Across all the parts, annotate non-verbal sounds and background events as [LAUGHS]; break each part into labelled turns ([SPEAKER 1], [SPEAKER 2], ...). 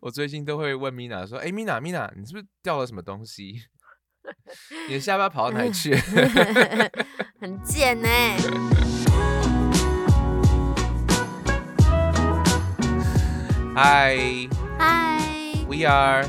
[SPEAKER 1] 我最近都会问 Mina 说：“哎，Mina，Mina，你是不是掉了什么东西？[LAUGHS] 你的下巴跑到哪里去？” [LAUGHS]
[SPEAKER 2] 很贱呢。
[SPEAKER 1] 嗨
[SPEAKER 2] 嗨
[SPEAKER 1] ，We are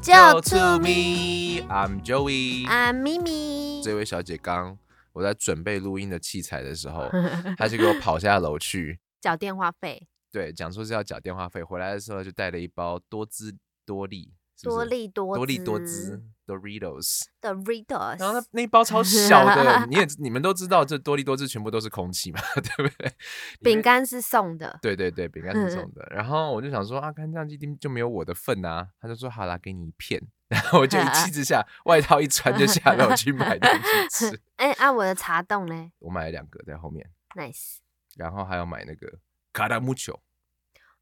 [SPEAKER 2] 就
[SPEAKER 1] to me. I'm Joey.
[SPEAKER 2] I'm Mimi.，
[SPEAKER 1] 这位小姐刚我在准备录音的器材的时候，[LAUGHS] 她就给我跑下楼去，
[SPEAKER 2] 缴电话费，
[SPEAKER 1] 对，讲说是要缴电话费。回来的时候就带了一包多姿多利，是是
[SPEAKER 2] 多利多
[SPEAKER 1] 多利多滋 Doritos，
[SPEAKER 2] 的 Ritos，
[SPEAKER 1] 然后那那一包超小的，你也 [LAUGHS] 你们都知道，这多利多姿全部都是空气嘛，[LAUGHS] 对不对？
[SPEAKER 2] 饼干是送的，
[SPEAKER 1] 对对对，饼干是送的。然后我就想说啊，看这样一定就没有我的份啊。他就说好啦，给你一片。[LAUGHS] 然后我就一气之下，外套一穿就下楼去买东西吃。
[SPEAKER 2] 哎，啊，我的茶冻呢
[SPEAKER 1] 我买了两个在后面
[SPEAKER 2] ，？Nice。
[SPEAKER 1] 然后还要买那个卡达木球。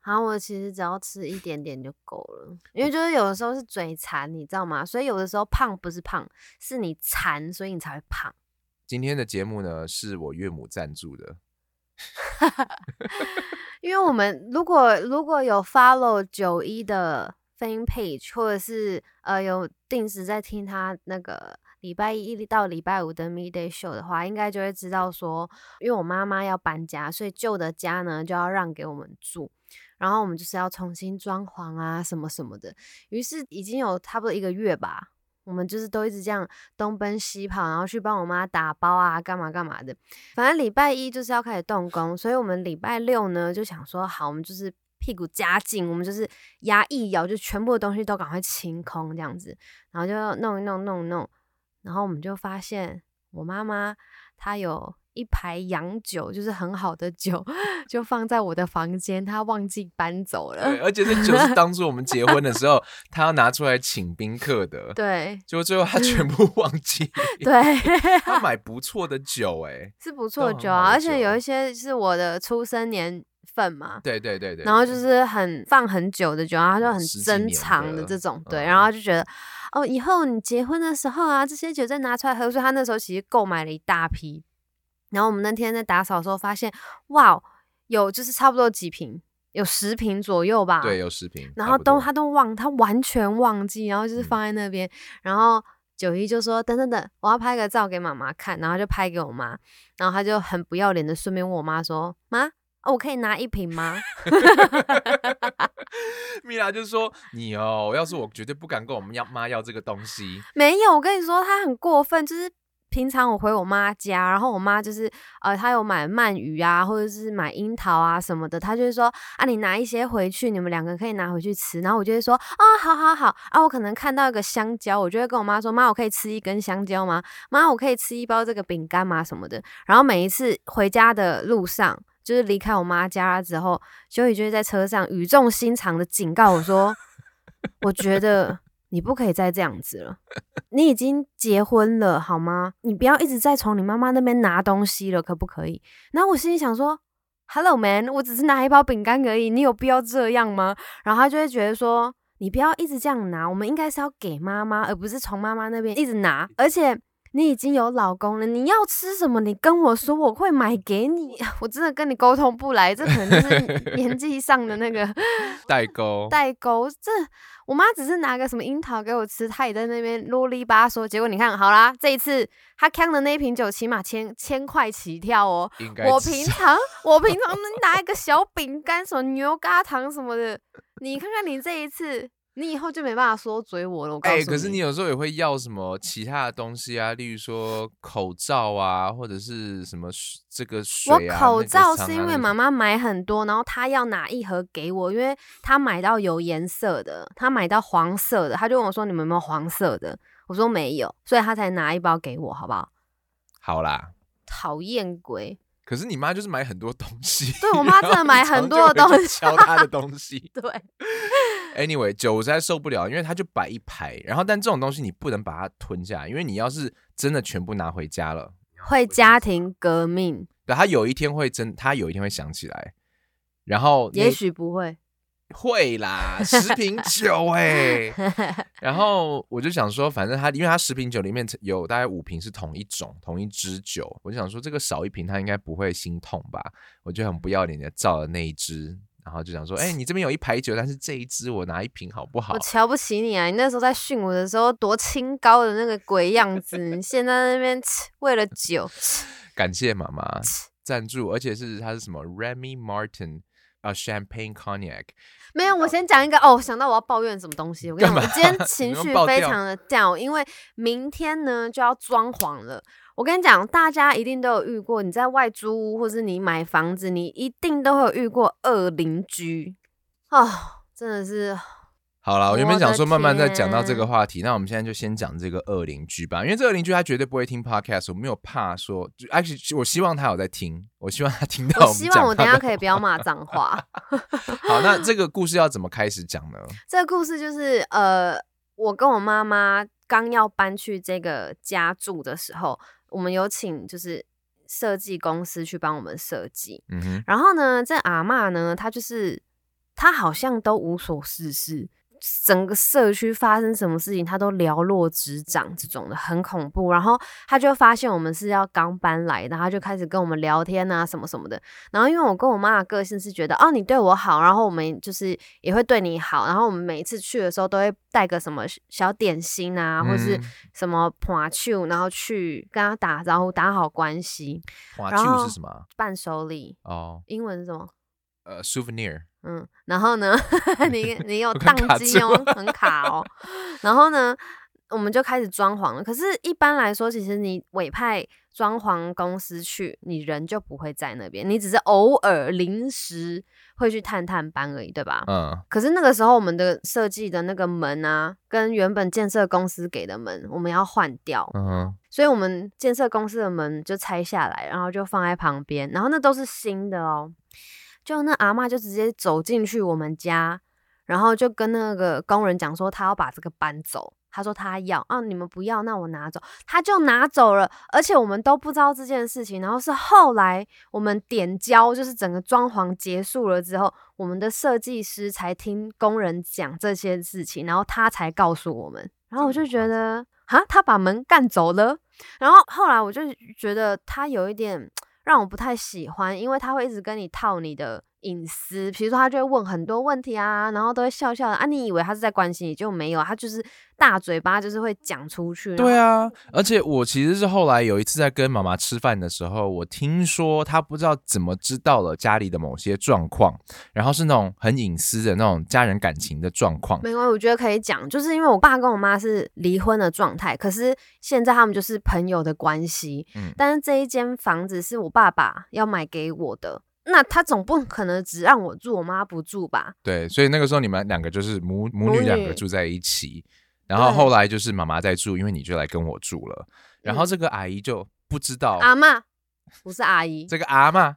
[SPEAKER 2] 好，我其实只要吃一点点就够了，因为就是有的时候是嘴馋，你知道吗？所以有的时候胖不是胖，是你馋，所以你才会胖。
[SPEAKER 1] 今天的节目呢，是我岳母赞助的。[LAUGHS]
[SPEAKER 2] 因为我们如果如果有 follow 九一的 fan page，或者是呃有定时在听他那个礼拜一到礼拜五的 midday show 的话，应该就会知道说，因为我妈妈要搬家，所以旧的家呢就要让给我们住，然后我们就是要重新装潢啊什么什么的。于是已经有差不多一个月吧，我们就是都一直这样东奔西跑，然后去帮我妈打包啊，干嘛干嘛的。反正礼拜一就是要开始动工，所以我们礼拜六呢就想说，好，我们就是屁股夹紧，我们就是牙一咬，就全部的东西都赶快清空这样子，然后就弄一弄弄一弄，然后我们就发现我妈妈她有。一排洋酒，就是很好的酒，[LAUGHS] 就放在我的房间，她忘记搬走了。
[SPEAKER 1] 对，而且这酒是当初我们结婚的时候，她要拿出来请宾客的。[LAUGHS]
[SPEAKER 2] 对
[SPEAKER 1] 结果最后她全部 [LAUGHS] 忘记。
[SPEAKER 2] 对，
[SPEAKER 1] 她买不错的酒，哎，
[SPEAKER 2] 是不错的酒啊，而且有一些是我的出生年份嘛，
[SPEAKER 1] 对对对对。
[SPEAKER 2] 然后就是很放很久的酒，然后它就很珍藏的这种，对，
[SPEAKER 1] 嗯
[SPEAKER 2] 然后就觉得哦，以后你结婚的时候啊，这些酒再拿出来喝，所以他那时候其实购买了一大批。然后我们那天在打扫的时候发现，哇，有就是差不多几瓶，有十瓶左右吧，
[SPEAKER 1] 对，有十瓶。
[SPEAKER 2] 然后都他都忘，他完全忘记，然后就是
[SPEAKER 1] 嗯
[SPEAKER 2] 放在那边，然后九一就说等等等，我要拍个照给妈妈看，然后就拍给我妈，然后他就很不要脸的顺便问我妈说，妈，哦我可以拿一瓶吗？[LAUGHS]
[SPEAKER 1] 米拉就说：“你哦，要是我绝对不敢跟我们要妈要这个东西。
[SPEAKER 2] 没有，我跟你说，他很过分，就是。平常我回我妈家，然后我妈就是呃，她有买鳗鱼啊，或者是买樱桃啊什么的，她就会说啊，你拿一些回去，你们两个可以拿回去吃。然后我就会说啊，好好好啊，我可能看到一个香蕉，我就会跟我妈说，妈，我可以吃一根香蕉吗？妈，我可以吃一包这个饼干吗？什么的。然后每一次回家的路上，就是离开我妈家之后，修宇就会在车上语重心长的警告我说，我觉得。你不可以再这样子了，你已经结婚了好吗？你不要一直在从你妈妈那边拿东西了，可不可以？然后我心里想说，Hello man，我只是拿一包饼干而已，你有必要这样吗？然后他就会觉得说，你不要一直这样拿，我们应该是要给妈妈，而不是从妈妈那边一直拿，而且。你已经有老公了，你要吃什么？你跟我说，我会买给你。[LAUGHS] 我真的跟你沟通不来，这可能就是年纪 [LAUGHS] 上的那个 [LAUGHS]
[SPEAKER 1] 代沟。
[SPEAKER 2] 代沟。这我妈只是拿个什么樱桃给我吃，她也在那边啰里吧嗦。结果你看好啦，这一次她扛的那一瓶酒起码千千块起跳哦。我平常我平常能拿一个小饼干，什么牛轧糖什么的，你看看你这一次，你以后就没办法说嘴我了。我告诉
[SPEAKER 1] 哎、
[SPEAKER 2] 你，
[SPEAKER 1] 可是你有时候也会要什么其他的东西啊，例如说口罩啊，或者是什么这个水
[SPEAKER 2] 我
[SPEAKER 1] 啊。
[SPEAKER 2] 口罩是因为妈妈买很多，然后她要拿一盒给我，因为她买到有颜色的，她买到黄色的，她就问我说：“你们有没有黄色的？”我说没有，所以她才拿一包给我，好不好？
[SPEAKER 1] 好啦。
[SPEAKER 2] 讨厌鬼！
[SPEAKER 1] 可是你妈就是买很多东西，
[SPEAKER 2] 对我妈真的买很多的东西
[SPEAKER 1] 敲她的东西。[LAUGHS]
[SPEAKER 2] 对 [LAUGHS] [LAUGHS]
[SPEAKER 1] Anyway，酒我实在受不了，因为它就摆一排，然后但这种东西你不能把它吞下来，因为你要是真的全部拿回家了，
[SPEAKER 2] 会家庭革命，
[SPEAKER 1] 对，他有一天会真，他有一天会想起来，然后
[SPEAKER 2] 也许不会。
[SPEAKER 1] 会啦，十瓶 [LAUGHS] 酒哎、[LAUGHS] 然后我就想说，反正他因为他十瓶酒里面有大概五瓶是同一种同一支酒，我就想说这个少一瓶他应该不会心痛吧，我就很不要脸的照了那一支，然然后就想说，[LAUGHS] 哎、你这边有一排酒，但是这一支我拿一瓶好不好
[SPEAKER 2] 我？[LAUGHS] 瞧不起你啊！你那时候在训我的时候多清高的那个鬼样子，你现在那边为了酒，[LAUGHS]
[SPEAKER 1] 感谢妈妈赞助，而且是它是什么 Remy Martin 啊、Champagne Cognac，
[SPEAKER 2] 没有，我先讲一个哦，我想到我要抱怨什么东西。我跟你讲，我今天情绪非常的 down，因为明天呢就要装潢了。我跟你讲，大家一定都有遇过，你在外租屋或是你买房子，你一定都会有遇过恶邻居哦，真的是
[SPEAKER 1] 好了，我原本想说慢慢再讲到这个
[SPEAKER 2] 天
[SPEAKER 1] 话题，那我们现在就先讲这个恶邻居吧，因为这个邻居他绝对不会听 podcast，我没有怕说就，actually 我希望他有在听，我希望他听到
[SPEAKER 2] 我
[SPEAKER 1] 们
[SPEAKER 2] 希望我等下可以不要骂脏话。[LAUGHS]
[SPEAKER 1] 好，那这个故事要怎么开始讲呢？[LAUGHS]
[SPEAKER 2] 这个故事就是呃，我跟我妈妈刚要搬去这个家住的时候，我们有请就是设计公司去帮我们设计。
[SPEAKER 1] 嗯哼，
[SPEAKER 2] 然后呢，这阿嬷呢，她就是她好像都无所事事，整个社区发生什么事情，他都寥落指掌，这种的很恐怖。然后他就发现我们是要刚搬来的，他就开始跟我们聊天啊，什么什么的。然后因为我跟我妈的个性是觉得，哦，你对我好，然后我们就是也会对你好，然后我们每一次去的时候都会带个什么小点心啊，或是
[SPEAKER 1] 嗯
[SPEAKER 2] 什么盘球，然后去跟他打招呼，打好关系，
[SPEAKER 1] 花球是什么啊？
[SPEAKER 2] 伴手礼，
[SPEAKER 1] 哦，
[SPEAKER 2] 英文是什么？
[SPEAKER 1] 呃，souvenir，
[SPEAKER 2] 嗯，然后呢，[LAUGHS] 你 [LAUGHS] 你有宕机哦，很卡哦。然后呢，我们就开始装潢了。可是，一般来说，其实你委派装潢公司去，你人就不会在那边，你只是偶尔临时会去探探班而已，对吧？
[SPEAKER 1] 嗯，
[SPEAKER 2] 可是那个时候，我们的设计的那个门啊，跟原本建设公司给的门，我们要换掉。
[SPEAKER 1] 嗯，
[SPEAKER 2] 所以我们建设公司的门就拆下来，然后就放在旁边，然后那都是新的哦。就那阿嬷就直接走进去我们家，然后就跟那个工人讲说，他要把这个搬走。他说他要啊，你们不要，那我拿走。他就拿走了，而且我们都不知道这件事情。然后是后来我们点交，就是整个装潢结束了之后，我们的设计师才听工人讲这些事情，然后他才告诉我们。然后我就觉得，哈，他把门干走了。然后后来我就觉得他有一点让我不太喜欢，因为他会一直跟你套你的隐私，比如说他就会问很多问题啊，然后都会笑笑的啊，你以为他是在关心你，就没有，他就是大嘴巴，就是会讲出去。
[SPEAKER 1] 对
[SPEAKER 2] 啊，
[SPEAKER 1] 啊，而且我其实是后来有一次在跟妈妈吃饭的时候，我听说他不知道怎么知道了家里的某些状况，然后是那种很隐私的那种家人感情的状况。
[SPEAKER 2] 没关系，我觉得可以讲，就是因为我爸跟我妈是离婚的状态，可是现在他们就是朋友的关系。
[SPEAKER 1] 嗯
[SPEAKER 2] 但是这一间房子是我爸爸要买给我的，那他总不可能只让我住，我妈不住吧？
[SPEAKER 1] 对，所以那个时候你们两个就是母母
[SPEAKER 2] 母
[SPEAKER 1] 女两个住在一起，然后后来就是妈妈在住，因为你就来跟我住了，然后
[SPEAKER 2] 嗯
[SPEAKER 1] 这个阿姨就不知道、
[SPEAKER 2] 阿妈不是阿姨，
[SPEAKER 1] 这个阿妈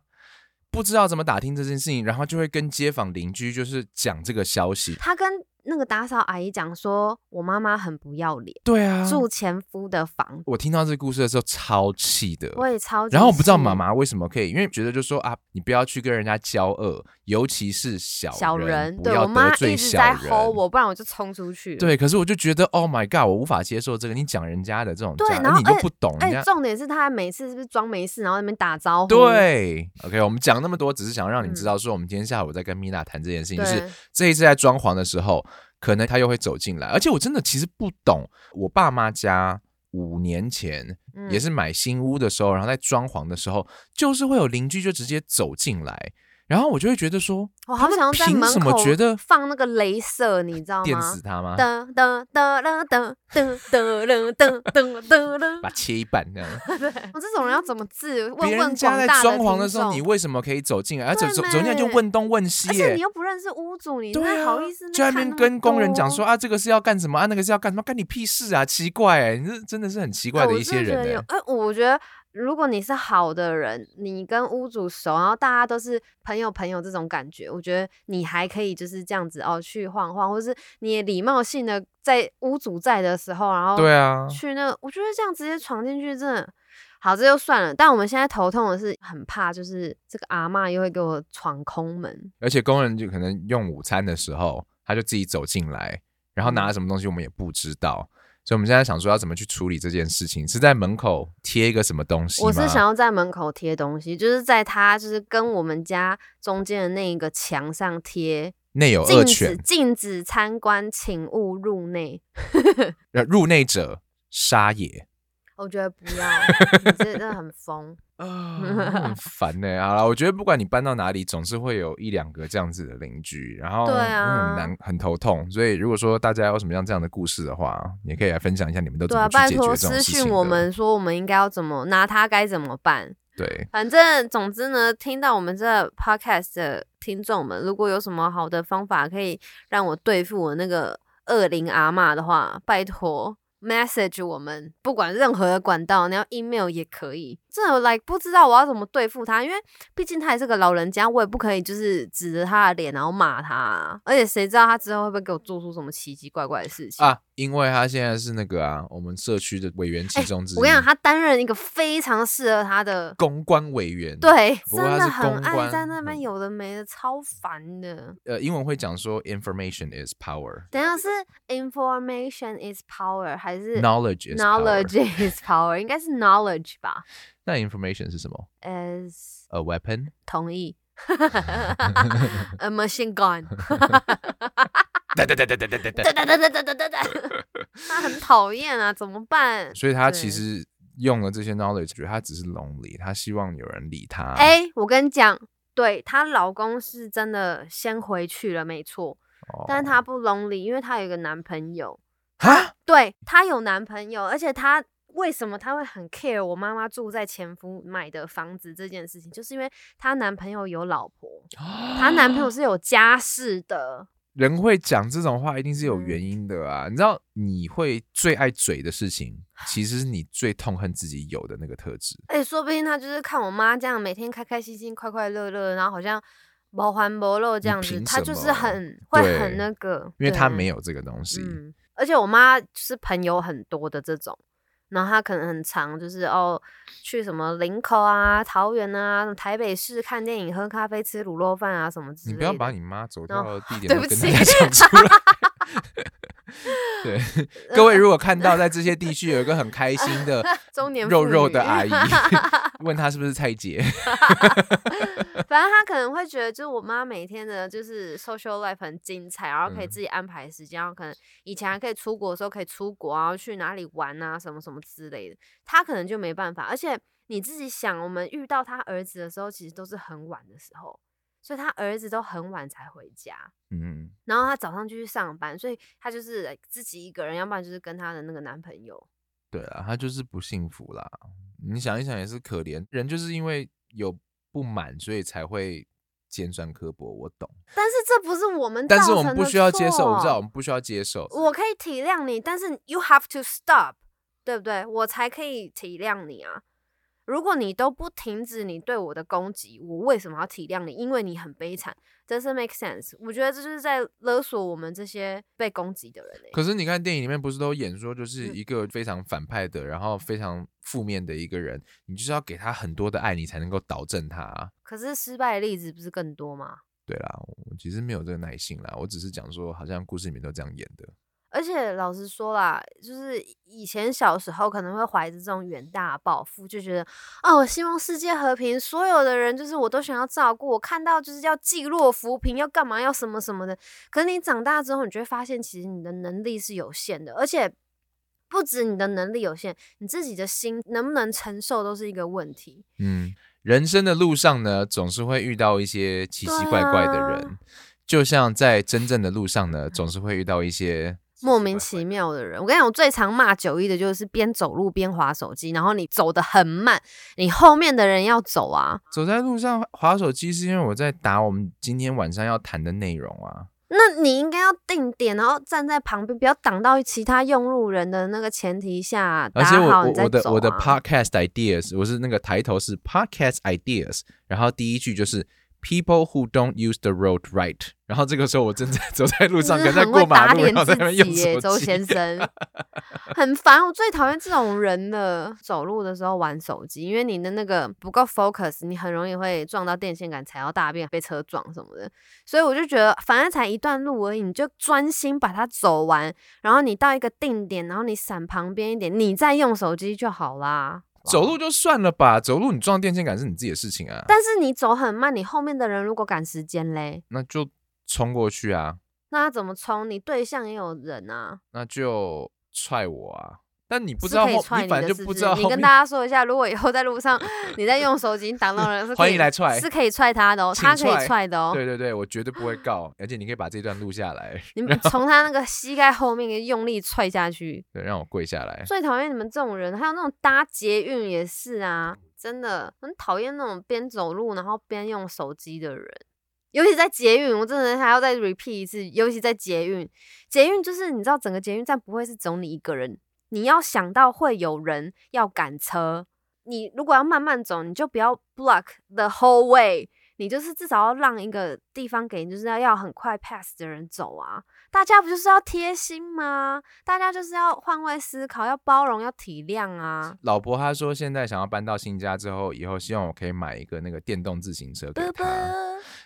[SPEAKER 1] 不知道怎么打听这件事情，然后就会跟街坊邻居就是讲这个消息。
[SPEAKER 2] 他跟那个打扫阿姨讲说，我妈妈很不要脸，
[SPEAKER 1] 对啊，
[SPEAKER 2] 住前夫的房，
[SPEAKER 1] 我听到这个故事的时候超气的。
[SPEAKER 2] 我也超级。
[SPEAKER 1] 然后我不知道妈。妈为什么可以，因为觉得就说啊，你不要去跟人家交恶，尤其是小
[SPEAKER 2] 小人，我妈
[SPEAKER 1] 得罪小
[SPEAKER 2] 一直在
[SPEAKER 1] 人。
[SPEAKER 2] 吼我，不然我就冲出去了。
[SPEAKER 1] 对，可是我就觉得，Oh my god，我无法接受这个。你讲人家的这种
[SPEAKER 2] 对
[SPEAKER 1] 家，你又
[SPEAKER 2] 然后哎
[SPEAKER 1] 不懂人
[SPEAKER 2] 哎、
[SPEAKER 1] 家。
[SPEAKER 2] 重点是他每次是不是装没事，然后在那边打招呼？
[SPEAKER 1] 对，OK，我们讲那么多，只是想让你知
[SPEAKER 2] 嗯
[SPEAKER 1] 道，说我们今天下午在跟米娜谈这件事情，就是
[SPEAKER 2] 对
[SPEAKER 1] 这一次在装潢的时候，可能他又会走进来，而且我真的其实不懂，我爸妈家五年前
[SPEAKER 2] 嗯。
[SPEAKER 1] 也是买新屋的时候，然后在装潢的时候，就是会有邻居就直接走进来，然后我就会觉得说，
[SPEAKER 2] 我好想要在门
[SPEAKER 1] 凭什么
[SPEAKER 2] 口
[SPEAKER 1] 觉得
[SPEAKER 2] 放那个镭射，你知道吗？
[SPEAKER 1] 电死他吗？
[SPEAKER 2] 噔噔噔噔噔噔噔噔噔噔噔噔。
[SPEAKER 1] 把它切一半这样。[LAUGHS]
[SPEAKER 2] 我这种人要怎么治？问
[SPEAKER 1] 别
[SPEAKER 2] 问
[SPEAKER 1] 人家在装潢的时候，你为什么可以走进来？而走
[SPEAKER 2] 对
[SPEAKER 1] 走走进来就
[SPEAKER 2] 没
[SPEAKER 1] 问东问西
[SPEAKER 2] 而且你。又不认识屋主，你
[SPEAKER 1] 对啊，
[SPEAKER 2] 那好意思
[SPEAKER 1] 就在那边跟工人讲
[SPEAKER 2] 多
[SPEAKER 1] 说啊，这个是要干什么啊，那个是要干什么，干你屁事啊！奇怪哎，你这真的是很奇怪的一些人哎。
[SPEAKER 2] 哎、我觉得如果你是好的人，你跟屋主熟，然后大家都是朋友朋友这种感觉，我觉得你还可以就是这样子哦，去晃晃，或是你也礼貌性的在屋主在的时候，然后
[SPEAKER 1] 对啊，
[SPEAKER 2] 去那个，我觉得这样直接闯进去真的好，这就算了。但我们现在头痛的是，很怕就是这个阿嬷又会给我闯空门。
[SPEAKER 1] 而且工人就可能用午餐的时候，他就自己走进来，然后拿
[SPEAKER 2] 嗯
[SPEAKER 1] 了什么东西我们也不知道。所以我们现在想说要怎么去处理这件事情，是在门口贴一个什么东西？
[SPEAKER 2] 我是想要在门口贴东西，就是在他就是跟我们家中间的那一个墙上贴
[SPEAKER 1] 内有恶犬，
[SPEAKER 2] 禁止参观，请勿入内。[LAUGHS]
[SPEAKER 1] 呃入内者杀也。
[SPEAKER 2] 我觉得不要，你这真的很疯。
[SPEAKER 1] 啊，很烦呢、好了，我觉得不管你搬到哪里，总是会有一两个这样子的邻居，然后
[SPEAKER 2] 对啊
[SPEAKER 1] 嗯很难很头痛。所以如果说大家有什么样这样的故事的话，也可以来分享一下你们都怎么去解决这种事情
[SPEAKER 2] 我们说我们应该要怎么拿他该怎么办。
[SPEAKER 1] 对，
[SPEAKER 2] 反正总之呢，听到我们这 podcast 的听众们，如果有什么好的方法可以让我对付我那个恶灵阿嬷的话，拜托 message 我们，不管任何的管道，你要 email 也可以。真的 like 不知道我要怎么对付他，因为毕竟他也是个老人家，我也不可以就是指着他的脸然后骂他啊、而且谁知道他之后会不会给我做出什么奇奇怪怪的事情
[SPEAKER 1] 啊，因为他现在是那个啊，我们社区的委员其中之一。
[SPEAKER 2] 哎我跟你讲，他担任一个非常适合他的
[SPEAKER 1] 公关委员，，
[SPEAKER 2] 对，真的很爱在那边
[SPEAKER 1] 嗯
[SPEAKER 2] 有的没的，超烦的。
[SPEAKER 1] 呃，英文会讲说 information is power，
[SPEAKER 2] 等一下是 information is power 还是
[SPEAKER 1] knowledge is
[SPEAKER 2] knowledge is power？应该是 knowledge 吧
[SPEAKER 1] 那 information 是什么？as？A weapon？
[SPEAKER 2] 同意。[LAUGHS] A machine gun，
[SPEAKER 1] 对对对对对对对对。
[SPEAKER 2] 哒哒哒哒哒哒哒哒，他很讨厌啊，怎么办？
[SPEAKER 1] 所以他
[SPEAKER 2] 对
[SPEAKER 1] 其实用了这些 knowledge，觉得他只是 lonely，他希望有人理他。
[SPEAKER 2] 哎、我跟你讲，对她老公是真的先回去了，没错，
[SPEAKER 1] 哦
[SPEAKER 2] 但是她不 lonely，因为她有一个男朋友。
[SPEAKER 1] 哈，
[SPEAKER 2] 对她有男朋友，而且她为什么她会很 care 我妈妈住在前夫买的房子这件事情，就是因为她男朋友有老婆，她男朋友是有家室的。
[SPEAKER 1] 人会讲这种话，一定是有
[SPEAKER 2] 嗯
[SPEAKER 1] 原因的啊！你知道，你会最爱嘴的事情，其实是你最痛恨自己有的那个特质。
[SPEAKER 2] 哎、说不定她就是看我妈这样每天开开心心、快快乐乐，然后好像不欢不乐这样子，
[SPEAKER 1] 凭
[SPEAKER 2] 她就是很会很那个，
[SPEAKER 1] 因为他
[SPEAKER 2] 对
[SPEAKER 1] 没有这个东西。
[SPEAKER 2] 嗯，而且我妈是朋友很多的这种，然后他可能很长就是哦去什么林口啊、桃园啊、台北市看电影、喝咖啡、吃卤肉饭啊什么之类的。
[SPEAKER 1] 你不要把你妈走掉的地 [LAUGHS] 点
[SPEAKER 2] 对不起
[SPEAKER 1] 跟大家讲出来。[LAUGHS] [LAUGHS] 对，各位如果看到在这些地区有一个很开心的 [LAUGHS]
[SPEAKER 2] 中年
[SPEAKER 1] 肉肉的阿姨，[LAUGHS] 问她是不是蔡姐？
[SPEAKER 2] 反正她可能会觉得，就是我妈每天的就是 social life 很精彩，然后可以
[SPEAKER 1] 嗯
[SPEAKER 2] 自己安排时间，然后可能以前还可以出国的时候可以出国，然后去哪里玩啊，什么什么之类的，她可能就没办法。而且你自己想，我们遇到他儿子的时候，其实都是很晚的时候，所以他儿子都很晚才回家。
[SPEAKER 1] 嗯，
[SPEAKER 2] 然后他早上就去上班，所以他就是自己一个人，要不然就是跟他的那个男朋友。
[SPEAKER 1] 对啊，他就是不幸福啦。你想一想也是可怜，人就是因为有不满，所以才会尖酸刻薄。我懂，
[SPEAKER 2] 但是这不是我们，
[SPEAKER 1] 但是我们不需要接受，我知道我们不需要接受。
[SPEAKER 2] 我可以体谅你，但是 you have to stop，对不对？我才可以体谅你啊。如果你都不停止你对我的攻击，我为什么要体谅你？因为你很悲惨，doesn't make sense。我觉得这就是在勒索我们这些被攻击的人、欸。
[SPEAKER 1] 可是你看电影里面不是都演说，就是
[SPEAKER 2] 嗯
[SPEAKER 1] 一个非常反派的，然后非常负面的一个人，你就是要给他很多的爱，你才能够导正他啊。
[SPEAKER 2] 可是失败的例子不是更多吗？
[SPEAKER 1] 对啦，我其实没有这个耐性啦，我只是讲说，好像故事里面都这样演的。
[SPEAKER 2] 而且老实说啦，就是以前小时候可能会怀着这种远大抱负，就觉得哦，我希望世界和平，所有的人就是我都想要照顾。我看到就是要济弱扶贫，要干嘛，要什么什么的。可是你长大之后，你就会发现，其实你的能力是有限的，而且不止你的能力有限，你自己的心能不能承受都是一个问题。
[SPEAKER 1] 嗯，人生的路上呢，总是会遇到一些奇奇怪怪的人，
[SPEAKER 2] 啊
[SPEAKER 1] 就像在真正的路上呢，总是会遇到一些
[SPEAKER 2] 莫名其妙的人，我跟你讲，我最常骂九一的就是边走路边划手机，然后你走得很慢，你后面的人要走啊。
[SPEAKER 1] 走在路上划手机，是因为我在打我们今天晚上要谈的内容啊。
[SPEAKER 2] 那你应该要定点，然后站在旁边，不要挡到其他用路人的那个前提下
[SPEAKER 1] 而且我
[SPEAKER 2] 打好
[SPEAKER 1] 我我的
[SPEAKER 2] 你再走、啊。
[SPEAKER 1] 我的 podcast ideas，我是那个抬头是 podcast ideas，然后第一句就是 people who don't use the road right。然后这个时候我正在 [LAUGHS] 走在路上，
[SPEAKER 2] 真的
[SPEAKER 1] 可在
[SPEAKER 2] 很会打
[SPEAKER 1] 过马路，然后在那边用
[SPEAKER 2] 己耶，周。先生，[LAUGHS] 很烦。我最讨厌这种人了。走路的时候玩手机，因为你的那个不够 focus，你很容易会撞到电线杆、踩到大便、被车撞什么的。所以我就觉得，反正才一段路而已，你就专心把它走完。然后你到一个定点，然后你闪旁边一点，你再用手机就好啦。
[SPEAKER 1] 走路就算了吧，走路你撞电线杆是你自己的事情啊，
[SPEAKER 2] 但是你走很慢，你后面的人如果赶时间嘞，
[SPEAKER 1] 那就冲过去啊，
[SPEAKER 2] 那他怎么冲？你对象也有人啊。
[SPEAKER 1] 那就踹我啊。但你不知道你反正，就不知道
[SPEAKER 2] 你跟大家说一下，如果以后在路上你在用手机你挡到人，[LAUGHS]
[SPEAKER 1] 欢迎来踹
[SPEAKER 2] 是可以踹他的哦，他可以
[SPEAKER 1] 踹
[SPEAKER 2] 踹的哦。
[SPEAKER 1] 对对对，我绝对不会告，而且你可以把这段录下来，
[SPEAKER 2] 你从他那个膝盖后面用力踹下去。
[SPEAKER 1] 对，让我跪下来。
[SPEAKER 2] 最讨厌你们这种人，还有那种搭捷运也是啊，真的很讨厌那种边走路然后边用手机的人。尤其在捷运，我真的还要再 repeat 一次，尤其在捷运，捷运就是你知道整个捷运站不会是只有你一个人，你要想到会有人要赶车，你如果要慢慢走，你就不要 block the whole way，你就是至少要让一个地方给就是要要很快 pass 的人走啊。大家不就是要贴心吗？大家就是要换位思考，要包容，要体谅啊。
[SPEAKER 1] 老婆她说现在想要搬到新家之后，以后希望我可以买一个那个电动自行车给
[SPEAKER 2] 啵
[SPEAKER 1] 她。
[SPEAKER 2] 啵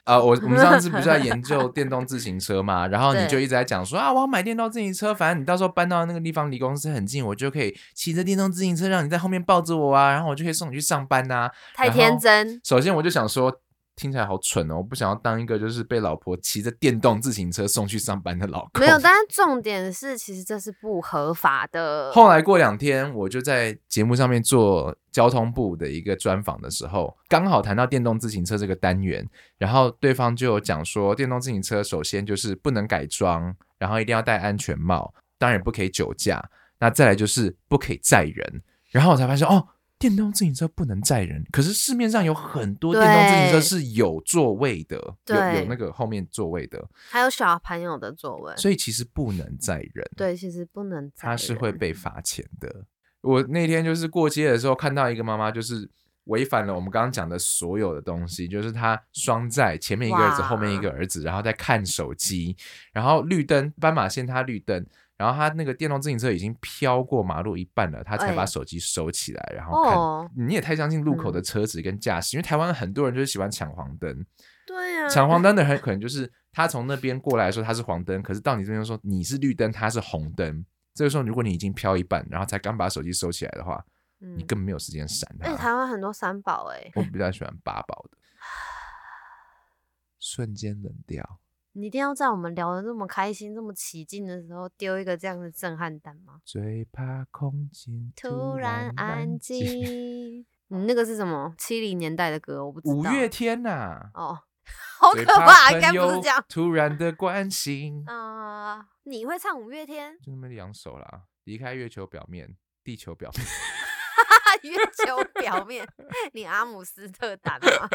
[SPEAKER 1] 啊，我我们上次不是在研究 [LAUGHS] 电动自行车嘛，然后你就一直在讲说啊，我要买电动自行车，反正你到时候搬到那个地方离公司很近，我就可以骑着电动自行车让你在后面抱着我啊，然后我就可以送你去上班呐、
[SPEAKER 2] 太天真。
[SPEAKER 1] 首先我就想说，听起来好蠢哦，我不想要当一个就是被老婆骑着电动自行车送去上班的老公。
[SPEAKER 2] 没有，但是重点是，其实这是不合法的。
[SPEAKER 1] 后来过两天，我就在节目上面做交通部的一个专访的时候，刚好谈到电动自行车这个单元，然后对方就有讲说，电动自行车首先就是不能改装，然后一定要戴安全帽，当然也不可以酒驾，那再来就是不可以载人。然后我才发现，哦，电动自行车不能载人，可是市面上有很多电动自行车是有座位的，有有那个后面座位的，
[SPEAKER 2] 还有小朋友的座位，
[SPEAKER 1] 所以其实不能载人。
[SPEAKER 2] 对，其实不能载
[SPEAKER 1] 他是会被罚钱的。我那天就是过街的时候看到一个妈妈，就是违反了我们刚刚讲的所有的东西，就是她双载，前面一个儿子，后面一个儿子，然后在看手机，然后绿灯斑马线她绿灯。然后他那个电动自行车已经飘过马路一半了，他才把
[SPEAKER 2] 哎
[SPEAKER 1] 手机收起来，然后看。
[SPEAKER 2] 哦，
[SPEAKER 1] 你也太相信路口的
[SPEAKER 2] 嗯
[SPEAKER 1] 车子跟驾驶，因为台湾很多人就是喜欢抢黄灯，
[SPEAKER 2] 对啊，
[SPEAKER 1] 抢黄灯的 [LAUGHS] 人可能就是他从那边过来说他是黄灯，可是到你这边说你是绿灯，他是红灯。这个时候，如果你已经飘一半，然后才刚把手机收起来的话，你
[SPEAKER 2] 嗯
[SPEAKER 1] 根本没有时间闪
[SPEAKER 2] 而且
[SPEAKER 1] 它。
[SPEAKER 2] 台湾很多三宝哎，
[SPEAKER 1] 我比较喜欢八宝的，[LAUGHS] 瞬间冷掉。
[SPEAKER 2] 你一定要在我们聊的这么开心、这么起劲的时候丢一个这样的震撼弹吗？
[SPEAKER 1] 最怕空气
[SPEAKER 2] 突然安。静。[LAUGHS] 你那个是什么？七零年代的歌，我不知道。
[SPEAKER 1] 五月天呐、
[SPEAKER 2] 哦，[LAUGHS] 好可怕，应该不是这样。
[SPEAKER 1] 突然的关心，
[SPEAKER 2] 啊、你会唱五月天？
[SPEAKER 1] 就那么两首啦。离开月球表面，地球表面。[LAUGHS]
[SPEAKER 2] 月球表面，你阿姆斯特丹吗？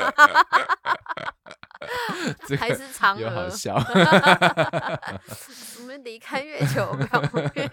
[SPEAKER 2] [LAUGHS]
[SPEAKER 1] 这
[SPEAKER 2] 还是嫦娥？
[SPEAKER 1] 有好笑。[LAUGHS]
[SPEAKER 2] 我们离开月球表面。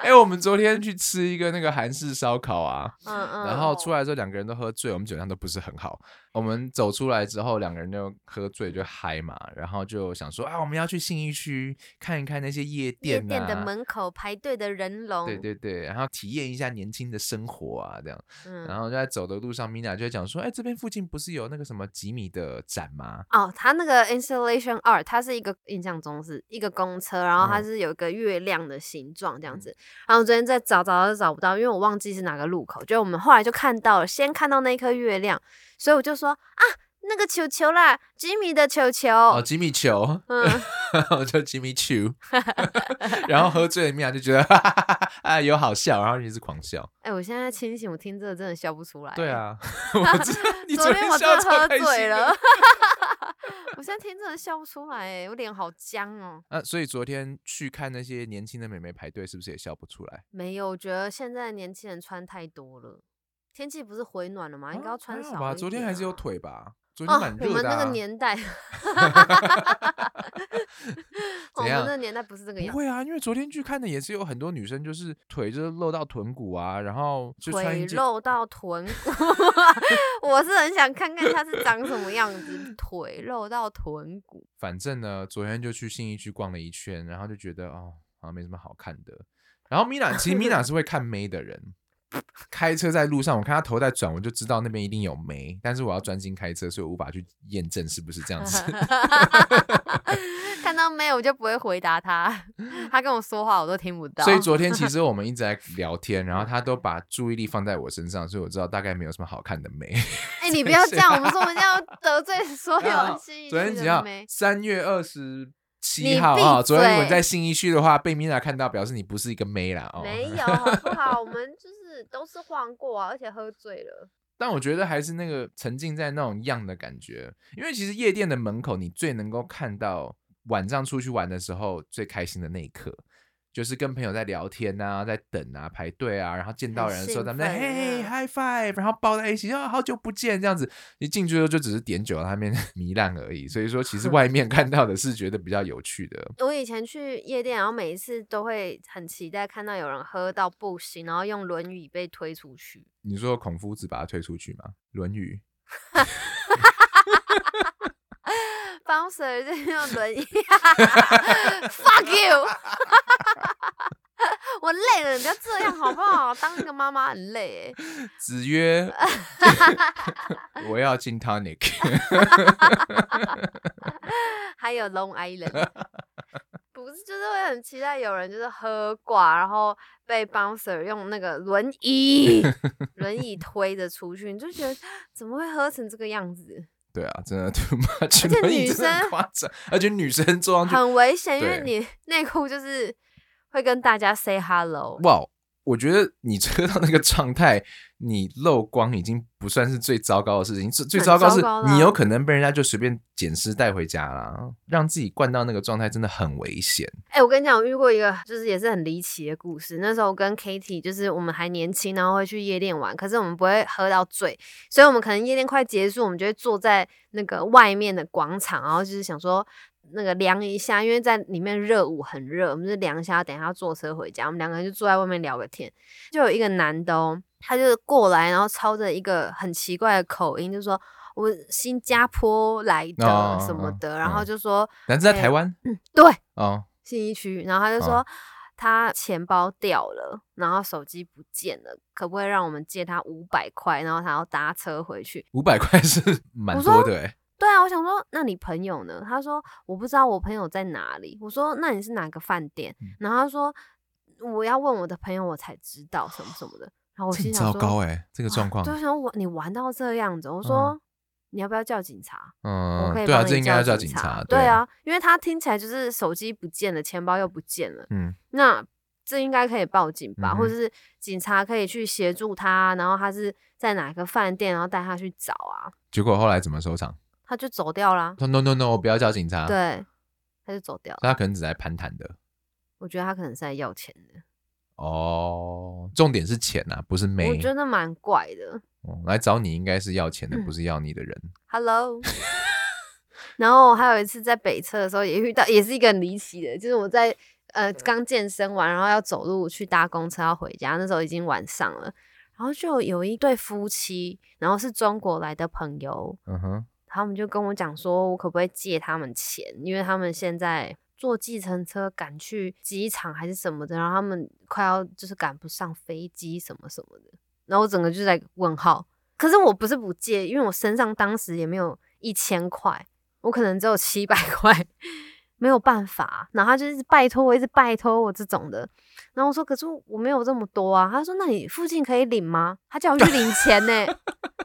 [SPEAKER 1] 哎、我们昨天去吃一个那个韩式烧烤啊，
[SPEAKER 2] 嗯嗯。
[SPEAKER 1] 然后出来之后两个人都喝醉，我们酒量都不是很好。我们走出来之后，两个人就喝醉就嗨嘛，然后就想说啊，我们要去信义区看一看那些夜
[SPEAKER 2] 夜
[SPEAKER 1] 店啊，
[SPEAKER 2] 店的门口排队的人龙。
[SPEAKER 1] 对对对，然后体验一下年轻的生活啊，这样。
[SPEAKER 2] 嗯。
[SPEAKER 1] 然后就在走的路上，Mina 就在讲说，哎，这边附近不是有那个什么吉米的展吗？
[SPEAKER 2] 哦，他那个 installation art，它是一个印象中是一个公车，然后它
[SPEAKER 1] 嗯
[SPEAKER 2] 是有一个月亮的形状这样子。然后昨天在找找都找不到，因为我忘记是哪个路口。就我们后来就看到了，先看到那颗月亮，所以我就说啊，那个球球啦，吉米的球球。
[SPEAKER 1] 哦，吉米球，
[SPEAKER 2] 嗯，[LAUGHS] 我
[SPEAKER 1] 叫吉米球。[LAUGHS] 然后喝醉的 Mina 就觉得哈哈哈哈啊有好笑，然后一直狂笑。
[SPEAKER 2] 哎、我现在清醒，我听这个真的笑不出来。
[SPEAKER 1] 对，啊，[LAUGHS] 我知道你
[SPEAKER 2] 昨天我
[SPEAKER 1] 笑
[SPEAKER 2] 真的喝醉了。我现在听真的笑不出来，哎，我脸好僵哦。
[SPEAKER 1] 那、所以昨天去看那些年轻的美眉排队，是不是也笑不出来？
[SPEAKER 2] 没有，我觉得现在年轻人穿太多了。天气不是回暖了吗？应该要穿少、
[SPEAKER 1] 还好吧，昨天还是有。腿吧。昨天蛮
[SPEAKER 2] 哦，
[SPEAKER 1] 热的、啊
[SPEAKER 2] 我们那个年代，[LAUGHS] 我们那个年代不是这个样子，
[SPEAKER 1] 不会啊，因为昨天去看的也是有很多女生，就是腿就是露到臀骨啊，然后
[SPEAKER 2] 腿露到臀骨，[LAUGHS] 我是很想看看她是长什么样子，腿露到臀骨。
[SPEAKER 1] 反正呢，昨天就去信义区逛了一圈，然后就觉得哦，好像没什么好看的。然后米娜其实米娜是会看妹的人，开车在路上，我看他头在转，我就知道那边一定有煤，但是我要专心开车，所以我无法去验证是不是这样子。[LAUGHS] [LAUGHS]
[SPEAKER 2] 看到没有，我就不会回答他。他跟我说话，我都听不到。
[SPEAKER 1] 所以昨天其实 [LAUGHS] 我们一直在聊天，然后他都把注意力放在我身上，所以我知道大概没有什么好看的煤。
[SPEAKER 2] 哎、你不要这样，我们说我们要得罪所
[SPEAKER 1] 啊
[SPEAKER 2] 有
[SPEAKER 1] 昨天几号。三月二十七号啊！昨天我
[SPEAKER 2] 们
[SPEAKER 1] 在信一区的话，被米娜看到，表示你不是一个妹啦哦。
[SPEAKER 2] 没有，好不好？我们就是都是晃过啊，而且喝醉了。[LAUGHS]
[SPEAKER 1] 但我觉得还是那个沉浸在那种样的感觉，因为其实夜店的门口，你最能够看到晚上出去玩的时候最开心的那一刻，就是跟朋友在聊天啊，在等啊，排队啊，然后见到人的时候，
[SPEAKER 2] 很
[SPEAKER 1] 咱们在嘿
[SPEAKER 2] 嗯
[SPEAKER 1] high five，然后抱在一起，啊，好久不见这样子。一进去之后就只是点酒，他们 [LAUGHS] 糜烂而已。所以说，其实外 [LAUGHS] 面看到的是觉得比较有趣的。
[SPEAKER 2] 我以前去夜店，然后每一次都会很期待看到有人喝到不行，然后用轮椅被推出去。
[SPEAKER 1] 你说孔夫子把他推出去吗？《[LAUGHS] 论语》
[SPEAKER 2] bouncer 就用轮椅，fuck you！我累了，你不要这样好不好？当一个妈妈很累哎。
[SPEAKER 1] 子曰：[LAUGHS] “我要进 tonic。[LAUGHS]
[SPEAKER 2] 还有 Long Island，[LAUGHS] 不是就是会很期待有人就是喝挂，然后被 bouncer 用那个轮椅轮椅推着出去，你就觉得怎么会喝成这个样子，”
[SPEAKER 1] 对啊，真的 too much，
[SPEAKER 2] 而且女生
[SPEAKER 1] 夸张，而且女生坐上去，
[SPEAKER 2] 很危险，因为你内裤就是会跟大家 say hello。
[SPEAKER 1] 哇！我觉得你车 [LAUGHS] 到那个状态，你漏光已经不算是最糟糕的事情，最最糟糕是你有可能被人家就随便捡尸带回家啦，让自己灌到那个状态真的很危险。
[SPEAKER 2] 哎、我跟你讲，我遇过一个就是也是很离奇的故事。那时候跟 Kitty 就是我们还年轻，然后会去夜店玩，可是我们不会喝到醉，所以我们可能夜店快结束，我们就会坐在那个外面的广场，然后就是想说那个量一下，因为在里面热舞很热，我们就量一下，等一下坐车回家。我们两个人就坐在外面聊个天，就有一个男的哦，他就过来，然后操着一个很奇怪的口音，就说。我新加坡来的
[SPEAKER 1] 哦
[SPEAKER 2] 什么的，
[SPEAKER 1] 嗯
[SPEAKER 2] 然后就说，
[SPEAKER 1] 男子在
[SPEAKER 2] 哎
[SPEAKER 1] 台湾嗯
[SPEAKER 2] 对，
[SPEAKER 1] 哦，
[SPEAKER 2] 信义区，然后他就说、
[SPEAKER 1] 哦
[SPEAKER 2] 他钱包掉了，然后手机不见了，可不可以让我们借他五百块，然后他要搭车回去？
[SPEAKER 1] 五百块是 [LAUGHS] 蛮多的哎。
[SPEAKER 2] 对啊，我想说，那你朋友呢？他说我不知道我朋友在哪里。我说那你是哪个饭店？
[SPEAKER 1] 嗯
[SPEAKER 2] 然后他说我要问我的朋友，我才知道什么什么的。然后我心想说，
[SPEAKER 1] 糟糕哎，这个状况
[SPEAKER 2] 就，想我你玩到这样子，我说、你要不要叫警察？我
[SPEAKER 1] 嗯
[SPEAKER 2] 可，以
[SPEAKER 1] 对啊，这应该要叫
[SPEAKER 2] 警
[SPEAKER 1] 警察，
[SPEAKER 2] 对，啊，因为他听起来就是手机不见了，钱包又不见了。
[SPEAKER 1] 嗯，
[SPEAKER 2] 那这应该可以报警吧，
[SPEAKER 1] 嗯
[SPEAKER 2] 或者是警察可以去协助他，然后他是在哪个饭店，然后带他去找啊，
[SPEAKER 1] 结果后来怎么收场？
[SPEAKER 2] 他就走掉啦。
[SPEAKER 1] 说 no no no，我不要叫警察，，
[SPEAKER 2] 对，他就走掉了。
[SPEAKER 1] 他可能只在攀谈的。
[SPEAKER 2] 我觉得他可能是在要钱的，
[SPEAKER 1] 哦，重点是钱啊，不是妹。
[SPEAKER 2] 我觉得蛮怪的。
[SPEAKER 1] 哦来找你应该是要钱的，
[SPEAKER 2] 嗯
[SPEAKER 1] 不是要你的人。[LAUGHS]
[SPEAKER 2] Hello，[LAUGHS] 然后还有一次在北侧的时候也遇到，也是一个很离奇的，就是我在呃刚健身完，然后要走路去搭公车要回家，那时候已经晚上了，然后就有一对夫妻，然后是中国来的朋友，
[SPEAKER 1] 嗯哼，
[SPEAKER 2] 他们就跟我讲说，我可不可以借他们钱，因为他们现在坐计程车赶去机场还是什么的，然后他们快要就是赶不上飞机什么什么的，然后我整个就在问号。可是我不是不借，因为我身上当时也没有一千块，我可能只有七百块，没有办法。然后他就一直拜托我，一直拜托我这种的。然后我说，可是我没有这么多啊。他说，那你附近可以领吗？他叫我去领钱呢、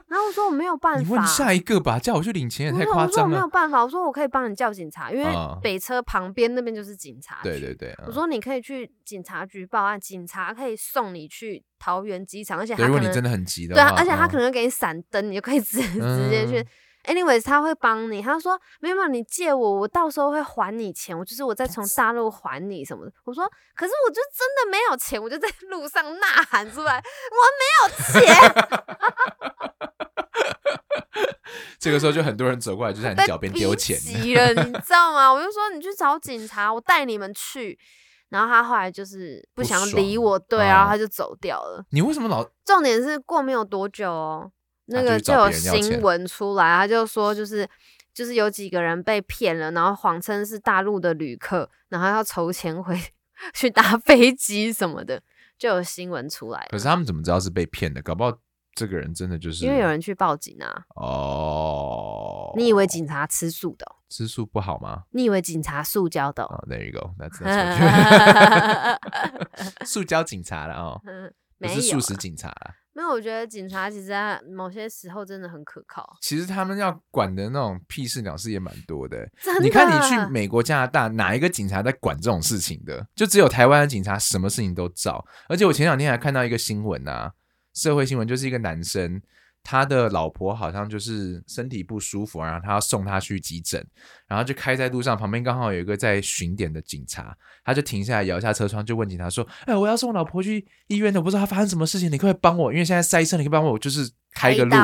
[SPEAKER 2] 然后我说我没有办法。
[SPEAKER 1] 你问下一个吧，叫我去领钱也太夸张了我说。
[SPEAKER 2] 没有办法，我说我可以帮你叫警察，因为
[SPEAKER 1] 啊
[SPEAKER 2] 北车旁边那边就是警察局。
[SPEAKER 1] 对对对，嗯
[SPEAKER 2] 我说你可以去警察局报案，警察可以送你去桃园机场，而且
[SPEAKER 1] 对，
[SPEAKER 2] 他可能
[SPEAKER 1] 如果你真的很急的
[SPEAKER 2] 对啊而且他可能给你闪灯，你就可以直 [LAUGHS] 直接去
[SPEAKER 1] 嗯。
[SPEAKER 2] Anyways，他会帮你。他说没有没有，你借我，我到时候会还你钱。我就是我再从大陆还你什么的。我说可是我就真的没有钱，我就在路上呐喊出来，我没有钱。[LAUGHS]
[SPEAKER 1] 这个时候就很多人走过来，就在你
[SPEAKER 2] 被
[SPEAKER 1] 脚边丢钱。
[SPEAKER 2] 急了，你知道吗？我就说 [LAUGHS] 你去找警察，我带你们去。然后他后来就是不想理我，对，
[SPEAKER 1] 爽
[SPEAKER 2] 然后
[SPEAKER 1] 哦
[SPEAKER 2] 他就走掉了。
[SPEAKER 1] 你为什么老
[SPEAKER 2] 重点是过没有多久哦，那个就有新闻出来，他就说就是就是有几个人被骗了，然后谎称是大陆的旅客，然后要筹钱回 [LAUGHS] 去搭飞机什么的，就有新闻出来。
[SPEAKER 1] 可是他们怎么知道是被骗的？搞不好这个人真的就是
[SPEAKER 2] 因为有人去报警啊，
[SPEAKER 1] 哦。
[SPEAKER 2] 你以为警察吃素的哦、
[SPEAKER 1] 吃素不好吗？
[SPEAKER 2] 你以为警察塑胶的、哦？
[SPEAKER 1] 哦、t h e r e you go，that's that's what [LAUGHS] you- [LAUGHS] 塑胶警察了哦，
[SPEAKER 2] 嗯，
[SPEAKER 1] 不是素食警察啦。
[SPEAKER 2] 没有，我觉得警察其实在某些时候真的很可靠。
[SPEAKER 1] 其实他们要管的那种屁事鸟事也蛮多的。[LAUGHS]
[SPEAKER 2] 真的，
[SPEAKER 1] 你看，你去美国、加拿大，哪一个警察在管这种事情的？就只有台湾的警察，什么事情都照。而且我前两天还看到一个新闻啊，社会新闻，就是一个男生，他的老婆好像就是身体不舒服，然后他要送他去急诊，然后就开在路上，旁边刚好有一个在巡点的警察，他就停下来摇下车窗，就问警察说：“哎，我要送我老婆去医院的，我不知道她发生什么事情，你可不可以帮我？因为现在塞车，你可以帮我，就是开个路。”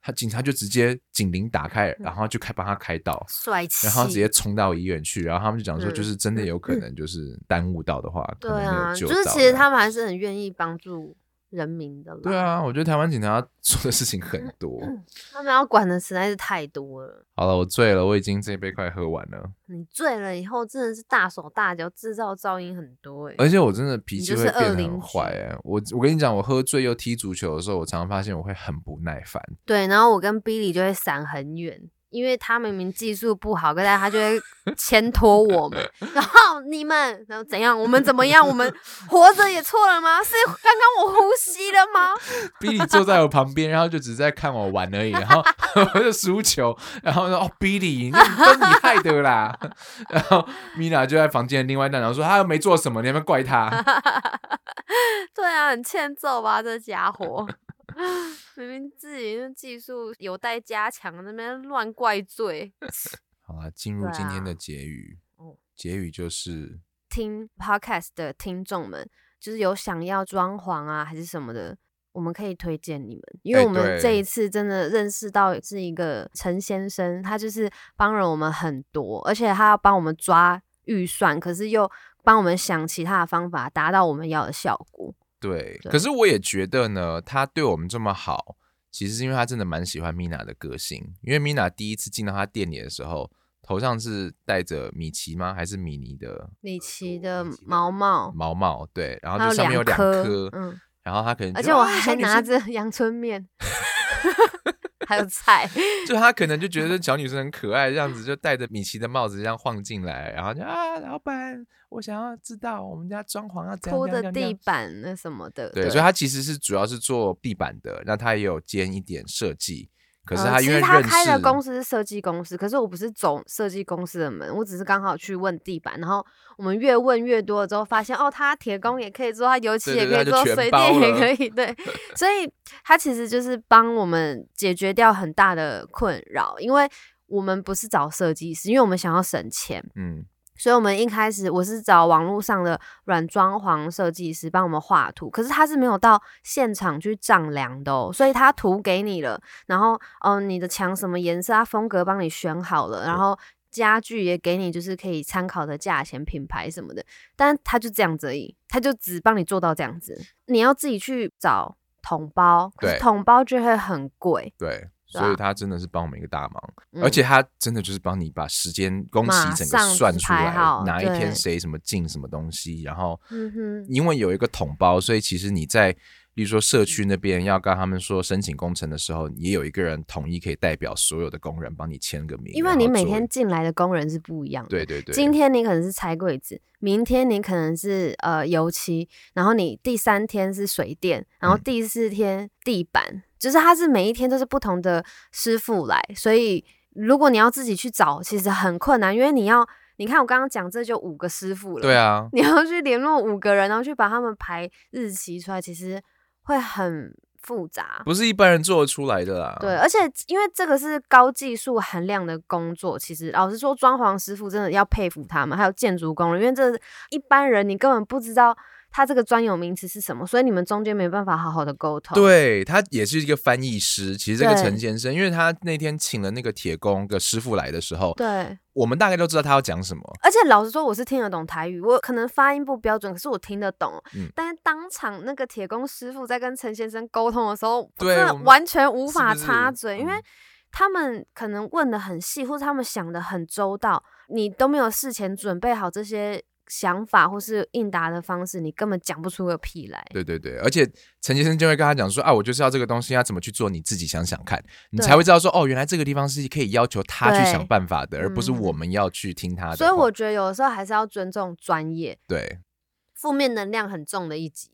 [SPEAKER 1] 他警察就直接警铃打开，然后就开帮他开道，
[SPEAKER 2] 帅气，
[SPEAKER 1] 然后直接冲到医院去，然后他们就讲说，
[SPEAKER 2] 嗯
[SPEAKER 1] 就是真的有可能就是耽误到的话，可能没
[SPEAKER 2] 对啊，
[SPEAKER 1] 有救到。
[SPEAKER 2] 就是其实他们还是很愿意帮助人民的啦。
[SPEAKER 1] 对，啊，我觉得台湾警察做的事情很多。[CLEARS THROAT]
[SPEAKER 2] 他们要管的实在是太多了。
[SPEAKER 1] 好了，我醉了，我已经这杯快喝完了，
[SPEAKER 2] 你醉了以后真的是大手大脚，制造噪音很多哎、
[SPEAKER 1] 而且我真的脾气会变得很坏哎。我我跟你讲，我喝醉又踢足球的时候，我常常发现我会很不耐烦。
[SPEAKER 2] 对，然后我跟 Billy 就会闪很远，因为他明明技术不好，可是他就会牵拖我们。[LAUGHS] 然后你们，然后怎样？我们怎么样？我们活着也错了吗？是刚刚我呼吸了吗？[LAUGHS]
[SPEAKER 1] 比利坐在我旁边，然后就只是在看我玩而已，然后 [LAUGHS] 我就输球，然后说：“哦，比利，那都你害的啦。”然后米娜就在房间的另外一端，然后说：“他又没做什么，你还没怪他。
[SPEAKER 2] 对啊，很欠揍吧，这家伙。明明自己的技术有待加强，那边乱怪罪。[LAUGHS] ”
[SPEAKER 1] 好啊，进入今天的
[SPEAKER 2] 啊
[SPEAKER 1] 结语
[SPEAKER 2] 哦。
[SPEAKER 1] 结语就是，
[SPEAKER 2] 听 podcast 的听众们，就是有想要装潢啊，还是什么的，我们可以推荐你们，因为
[SPEAKER 1] 哎
[SPEAKER 2] 我们
[SPEAKER 1] 对
[SPEAKER 2] 这一次真的认识到是一个陈先生，他就是帮了我们很多，而且他要帮我们抓预算，可是又帮我们想其他的方法，达到我们要的效果。
[SPEAKER 1] 对。
[SPEAKER 2] 对
[SPEAKER 1] 可是我也觉得呢，他对我们这么好，其实是因为他真的蛮喜欢米娜的个性。因为米娜第一次进到他店里的时候，头上是戴着米奇吗？还是米妮的
[SPEAKER 2] 米奇的毛毛，
[SPEAKER 1] 毛毛？对，然后就上面有两
[SPEAKER 2] 颗，
[SPEAKER 1] 颗，
[SPEAKER 2] 嗯，
[SPEAKER 1] 然后他可能
[SPEAKER 2] 而且我还拿着 [LAUGHS] 阳春面，[LAUGHS] 还有菜，[LAUGHS]
[SPEAKER 1] 就他可能就觉得小女生很可爱，这样子就戴着米奇的帽子这样晃进来，然后就啊，老板，我想要知道我们家装潢要怎样
[SPEAKER 2] 铺的地板那什么的，
[SPEAKER 1] 对，所以他其实是主要是做地板的，那他也有兼一点设计。可是
[SPEAKER 2] 呃
[SPEAKER 1] 他因为
[SPEAKER 2] 其实他开的公司是设计公司，可是我不是走设计公司的门，我只是刚好去问地板，然后我们越问越多了之后，发现哦，他铁工也可以做，他油漆也可以做，水电也可以，对，[LAUGHS] 所以他其实就是帮我们解决掉很大的困扰，因为我们不是找设计师，因为我们想要省钱，
[SPEAKER 1] 嗯，
[SPEAKER 2] 所以我们一开始我是找网络上的软装潢设计师帮我们画图，可是他是没有到现场去丈量的哦，所以他图给你了，然后哦你的墙什么颜色，他风格帮你选好了，然后家具也给你就是可以参考的价钱、品牌什么的，但他就这样子而已，他就只帮你做到这样子，你要自己去找桶包，可是
[SPEAKER 1] 对。
[SPEAKER 2] 桶包就会很贵，
[SPEAKER 1] 对，所以他真的是帮我们一个大忙，
[SPEAKER 2] 嗯。
[SPEAKER 1] 而且他真的就是帮你把时间工期整个算出来，哪一天谁什么进什么东西，然后因为有一个统包，所以其实你在。例如说，社区那边要跟他们说申请工程的时候，也有一个人统一可以代表所有的工人帮你签个名，
[SPEAKER 2] 因为你每天进来的工人是不一样的，
[SPEAKER 1] 对对对，
[SPEAKER 2] 今天你可能是拆柜子，明天你可能是呃油漆，然后你第三天是水电，然后
[SPEAKER 1] 嗯。
[SPEAKER 2] 第四天地板，就是它是每一天都是不同的师傅来，所以如果你要自己去找，其实很困难，因为你要你看我刚刚讲这就五个师傅了，
[SPEAKER 1] 对，啊，
[SPEAKER 2] 你要去联络五个人，然后去把他们排日期出来，其实会很复杂。
[SPEAKER 1] 不是一般人做得出来的啦。
[SPEAKER 2] 对，而且因为这个是高技术含量的工作，其实老实说，装潢师傅真的要佩服他们，还有建筑工人，因为这一般人你根本不知道它这个专有名词是什么，所以你们中间没办法好好的沟通。
[SPEAKER 1] 对他也是一个翻译师。其实这个陈先生，因为他那天请了那个铁工的师傅来的时候，
[SPEAKER 2] 对，
[SPEAKER 1] 我们大概都知道他要讲什么。
[SPEAKER 2] 而且老实说，我是听得懂台语，我可能发音不标准，可是我听得懂。
[SPEAKER 1] 嗯
[SPEAKER 2] 但是当场那个铁工师傅在跟陈先生沟通的时候，
[SPEAKER 1] 对
[SPEAKER 2] 完全无法插嘴，因为
[SPEAKER 1] 嗯
[SPEAKER 2] 他们可能问的很细，或者他们想的很周到，你都没有事前准备好这些想法或是应答的方式，你根本讲不出个屁来。
[SPEAKER 1] 对对对，而且陈先生就会跟他讲说啊，我就是要这个东西，要怎么去做，你自己想想看，你才会知道说哦，原来这个地方是可以要求他去想办法的，而不是
[SPEAKER 2] 嗯
[SPEAKER 1] 我们要去听他的话。
[SPEAKER 2] 所以我觉得有的时候还是要尊重专业，
[SPEAKER 1] 对
[SPEAKER 2] 负面能量很重的一集。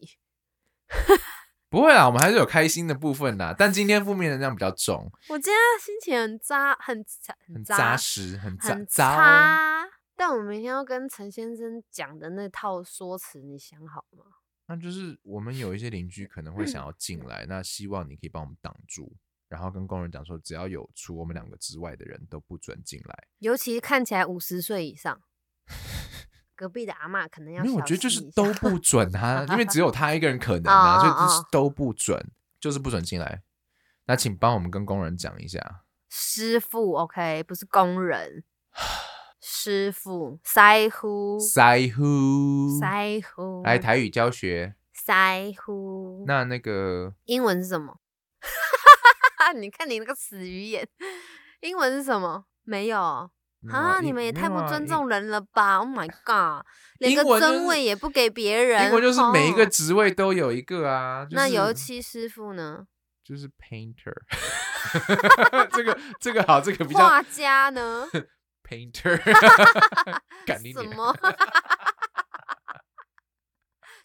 [SPEAKER 1] 不会啦，我们还是有开心的部分啦，但今天负面能量比较重，
[SPEAKER 2] 我今天心情很渣，很渣，
[SPEAKER 1] 很
[SPEAKER 2] 渣
[SPEAKER 1] 扎实，很扎
[SPEAKER 2] 很
[SPEAKER 1] 扎哦。
[SPEAKER 2] 差。但我明天要跟陈先生讲的那套说辞，你想好吗？
[SPEAKER 1] 那就是我们有一些邻居可能会想要进来，那希望你可以帮我们挡住，然后跟工人讲说，只要有除我们两个之外的人都不准进来。
[SPEAKER 2] 尤其看起来五十岁以上，隔壁的阿嬷可能要
[SPEAKER 1] 因为我觉得就是都不准啊，因为只有他一个人可能啊，所以就是
[SPEAKER 2] 哦
[SPEAKER 1] 都不准，就是不准进来。那请帮我们跟工人讲一下，
[SPEAKER 2] 师傅，OK，不是工人，师傅，腮乎，
[SPEAKER 1] 腮乎，
[SPEAKER 2] 腮乎，
[SPEAKER 1] 来台语教学。
[SPEAKER 2] 腮乎，
[SPEAKER 1] 那那个
[SPEAKER 2] 英文是什么？[LAUGHS] 你看你那个死鱼眼，英文是什么？没有啊！你们也太不尊。重人了吧！Oh my god，连个尊位也不给别人。
[SPEAKER 1] 英文就是每一个
[SPEAKER 2] 哦
[SPEAKER 1] 职位都有一个啊。
[SPEAKER 2] 那油漆师傅呢？
[SPEAKER 1] 就是 painter，[LAUGHS] 这个这个好，这个比较
[SPEAKER 2] 画家呢？[LAUGHS]
[SPEAKER 1] painter，[LAUGHS] 干你娘
[SPEAKER 2] 什么？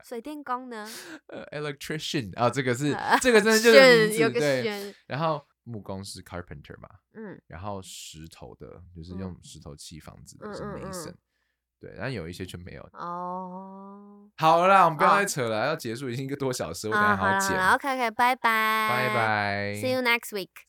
[SPEAKER 2] 水电工呢？
[SPEAKER 1] 呃 electrician [LAUGHS] 啊，这个是
[SPEAKER 2] 呃
[SPEAKER 1] 这个真的就是名字
[SPEAKER 2] 有个
[SPEAKER 1] 对。然后木工是 carpenter 嘛，
[SPEAKER 2] 嗯，
[SPEAKER 1] 然后石头的就是
[SPEAKER 2] 嗯
[SPEAKER 1] 用石头砌房子的是 mason，对，但有一些就没有。
[SPEAKER 2] 哦，
[SPEAKER 1] 好了啦，我们不要
[SPEAKER 2] 哦
[SPEAKER 1] 再扯了，要结束已经一个多小时，我等
[SPEAKER 2] 啊，
[SPEAKER 1] 下还要剪。
[SPEAKER 2] 好了好了，OK OK，拜拜，
[SPEAKER 1] 拜拜。
[SPEAKER 2] ，See you next week。